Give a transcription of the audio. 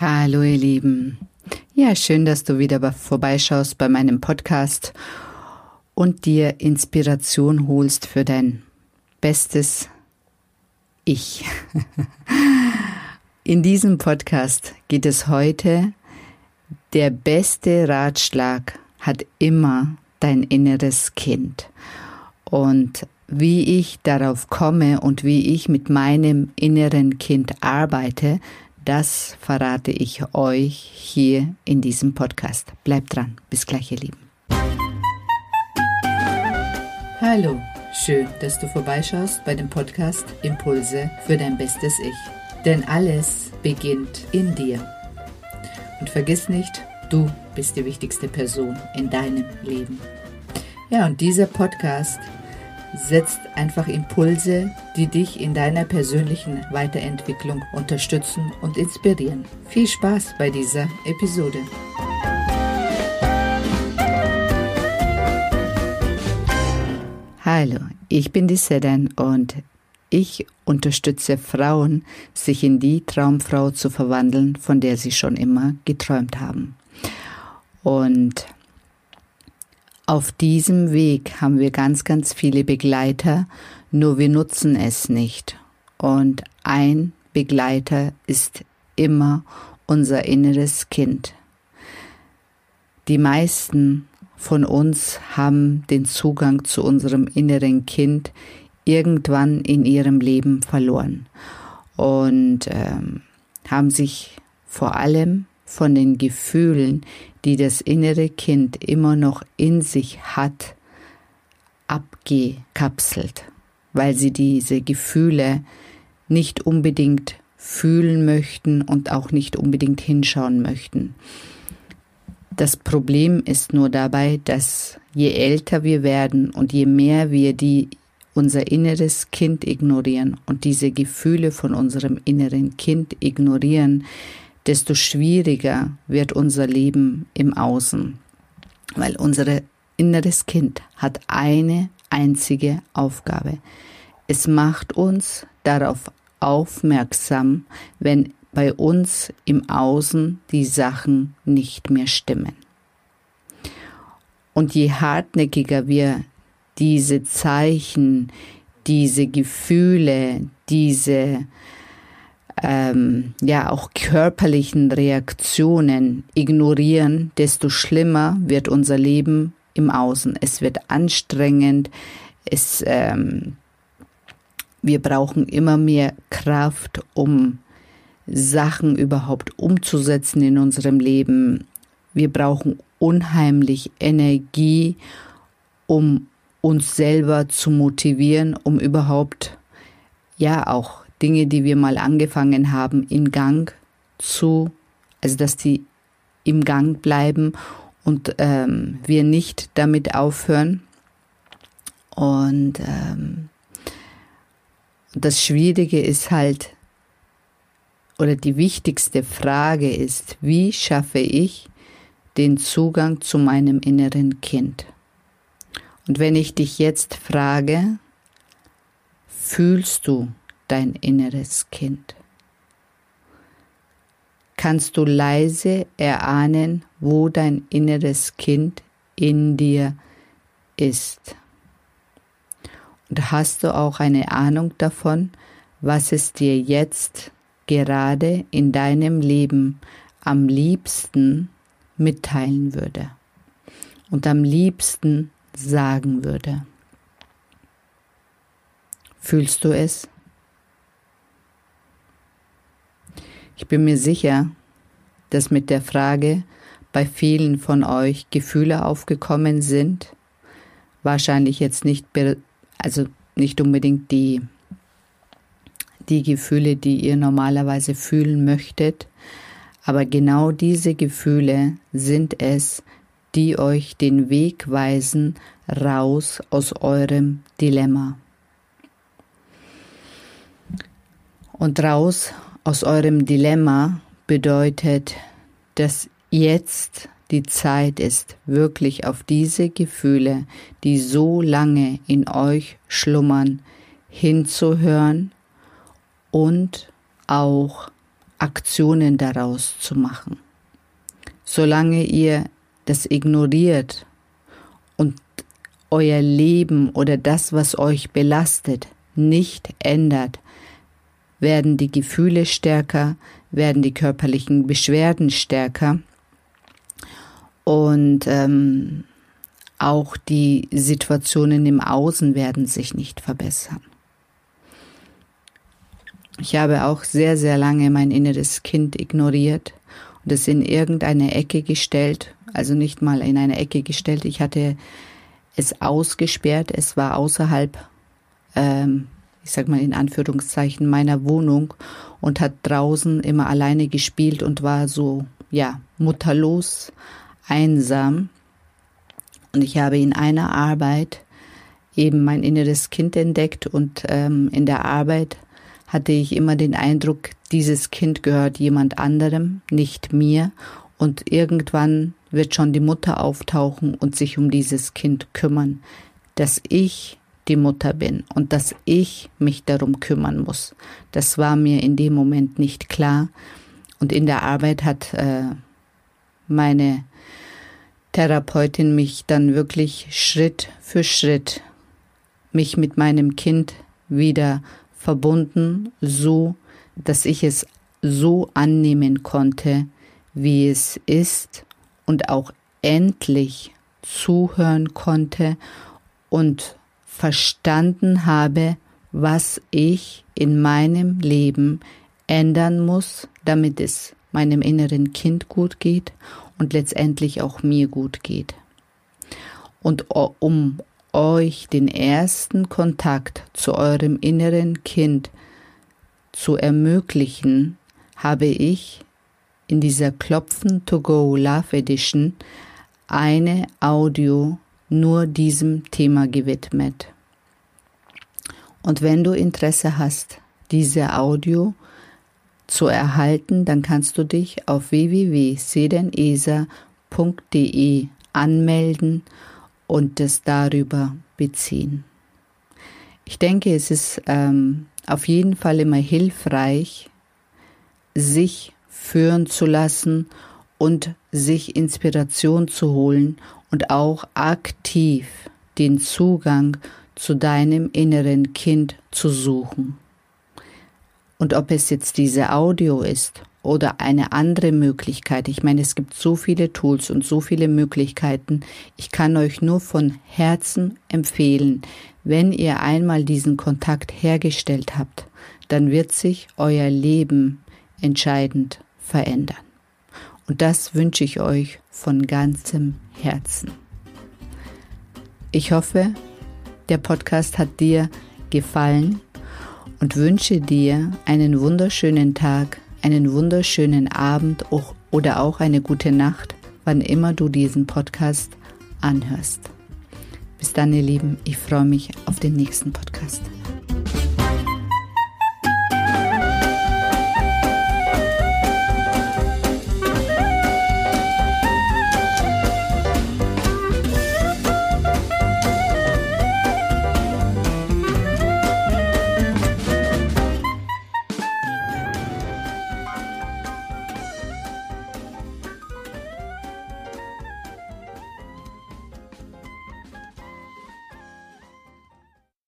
Hallo ihr Lieben. Ja, schön, dass du wieder vorbeischaust bei meinem Podcast und dir Inspiration holst für dein bestes Ich. In diesem Podcast geht es heute, der beste Ratschlag hat immer dein inneres Kind. Und wie ich darauf komme und wie ich mit meinem inneren Kind arbeite, das verrate ich euch hier in diesem Podcast. Bleibt dran. Bis gleich, ihr Lieben. Hallo, schön, dass du vorbeischaust bei dem Podcast Impulse für dein bestes Ich. Denn alles beginnt in dir. Und vergiss nicht, du bist die wichtigste Person in deinem Leben. Ja, und dieser Podcast setzt einfach Impulse, die dich in deiner persönlichen Weiterentwicklung unterstützen und inspirieren. Viel Spaß bei dieser Episode. Hallo, ich bin die Sedan und ich unterstütze Frauen, sich in die Traumfrau zu verwandeln, von der sie schon immer geträumt haben. Und auf diesem Weg haben wir ganz, ganz viele Begleiter, nur wir nutzen es nicht. Und ein Begleiter ist immer unser inneres Kind. Die meisten von uns haben den Zugang zu unserem inneren Kind irgendwann in ihrem Leben verloren und ähm, haben sich vor allem von den Gefühlen, die das innere Kind immer noch in sich hat, abgekapselt, weil sie diese Gefühle nicht unbedingt fühlen möchten und auch nicht unbedingt hinschauen möchten. Das Problem ist nur dabei, dass je älter wir werden und je mehr wir die unser inneres Kind ignorieren und diese Gefühle von unserem inneren Kind ignorieren, desto schwieriger wird unser Leben im Außen, weil unser inneres Kind hat eine einzige Aufgabe. Es macht uns darauf aufmerksam, wenn bei uns im Außen die Sachen nicht mehr stimmen. Und je hartnäckiger wir diese Zeichen, diese Gefühle, diese ähm, ja auch körperlichen Reaktionen ignorieren, desto schlimmer wird unser Leben im Außen. Es wird anstrengend, es, ähm, wir brauchen immer mehr Kraft, um Sachen überhaupt umzusetzen in unserem Leben. Wir brauchen unheimlich Energie, um uns selber zu motivieren, um überhaupt ja auch Dinge, die wir mal angefangen haben, in Gang zu, also dass die im Gang bleiben und ähm, wir nicht damit aufhören. Und ähm, das Schwierige ist halt, oder die wichtigste Frage ist, wie schaffe ich den Zugang zu meinem inneren Kind? Und wenn ich dich jetzt frage, fühlst du dein inneres Kind? Kannst du leise erahnen, wo dein inneres Kind in dir ist? Und hast du auch eine Ahnung davon, was es dir jetzt gerade in deinem Leben am liebsten mitteilen würde und am liebsten sagen würde? Fühlst du es? Ich bin mir sicher, dass mit der Frage bei vielen von euch Gefühle aufgekommen sind. Wahrscheinlich jetzt nicht, also nicht unbedingt die, die Gefühle, die ihr normalerweise fühlen möchtet, aber genau diese Gefühle sind es, die euch den Weg weisen raus aus eurem Dilemma. Und raus aus eurem Dilemma bedeutet, dass jetzt die Zeit ist, wirklich auf diese Gefühle, die so lange in euch schlummern, hinzuhören und auch Aktionen daraus zu machen. Solange ihr das ignoriert und euer Leben oder das, was euch belastet, nicht ändert, werden die Gefühle stärker, werden die körperlichen Beschwerden stärker und ähm, auch die Situationen im Außen werden sich nicht verbessern. Ich habe auch sehr, sehr lange mein inneres Kind ignoriert und es in irgendeine Ecke gestellt, also nicht mal in eine Ecke gestellt. Ich hatte es ausgesperrt, es war außerhalb, ähm, ich sag mal in Anführungszeichen, meiner Wohnung und hat draußen immer alleine gespielt und war so, ja, mutterlos, einsam. Und ich habe in einer Arbeit eben mein inneres Kind entdeckt und ähm, in der Arbeit hatte ich immer den Eindruck, dieses Kind gehört jemand anderem, nicht mir. Und irgendwann wird schon die Mutter auftauchen und sich um dieses Kind kümmern, dass ich die Mutter bin und dass ich mich darum kümmern muss. Das war mir in dem Moment nicht klar. Und in der Arbeit hat äh, meine Therapeutin mich dann wirklich Schritt für Schritt mich mit meinem Kind wieder verbunden, so dass ich es so annehmen konnte, wie es ist und auch endlich zuhören konnte und verstanden habe, was ich in meinem Leben ändern muss, damit es meinem inneren Kind gut geht und letztendlich auch mir gut geht. Und um euch den ersten Kontakt zu eurem inneren Kind zu ermöglichen, habe ich in dieser Klopfen to Go Love Edition eine Audio nur diesem Thema gewidmet. Und wenn du Interesse hast, diese Audio zu erhalten, dann kannst du dich auf www.sedenesa.de anmelden und es darüber beziehen. Ich denke, es ist ähm, auf jeden Fall immer hilfreich, sich führen zu lassen und sich Inspiration zu holen und auch aktiv den Zugang zu deinem inneren Kind zu suchen. Und ob es jetzt diese Audio ist oder eine andere Möglichkeit, ich meine, es gibt so viele Tools und so viele Möglichkeiten, ich kann euch nur von Herzen empfehlen, wenn ihr einmal diesen Kontakt hergestellt habt, dann wird sich euer Leben entscheidend verändern. Und das wünsche ich euch von ganzem Herzen. Ich hoffe, der Podcast hat dir gefallen und wünsche dir einen wunderschönen Tag, einen wunderschönen Abend oder auch eine gute Nacht, wann immer du diesen Podcast anhörst. Bis dann, ihr Lieben, ich freue mich auf den nächsten Podcast.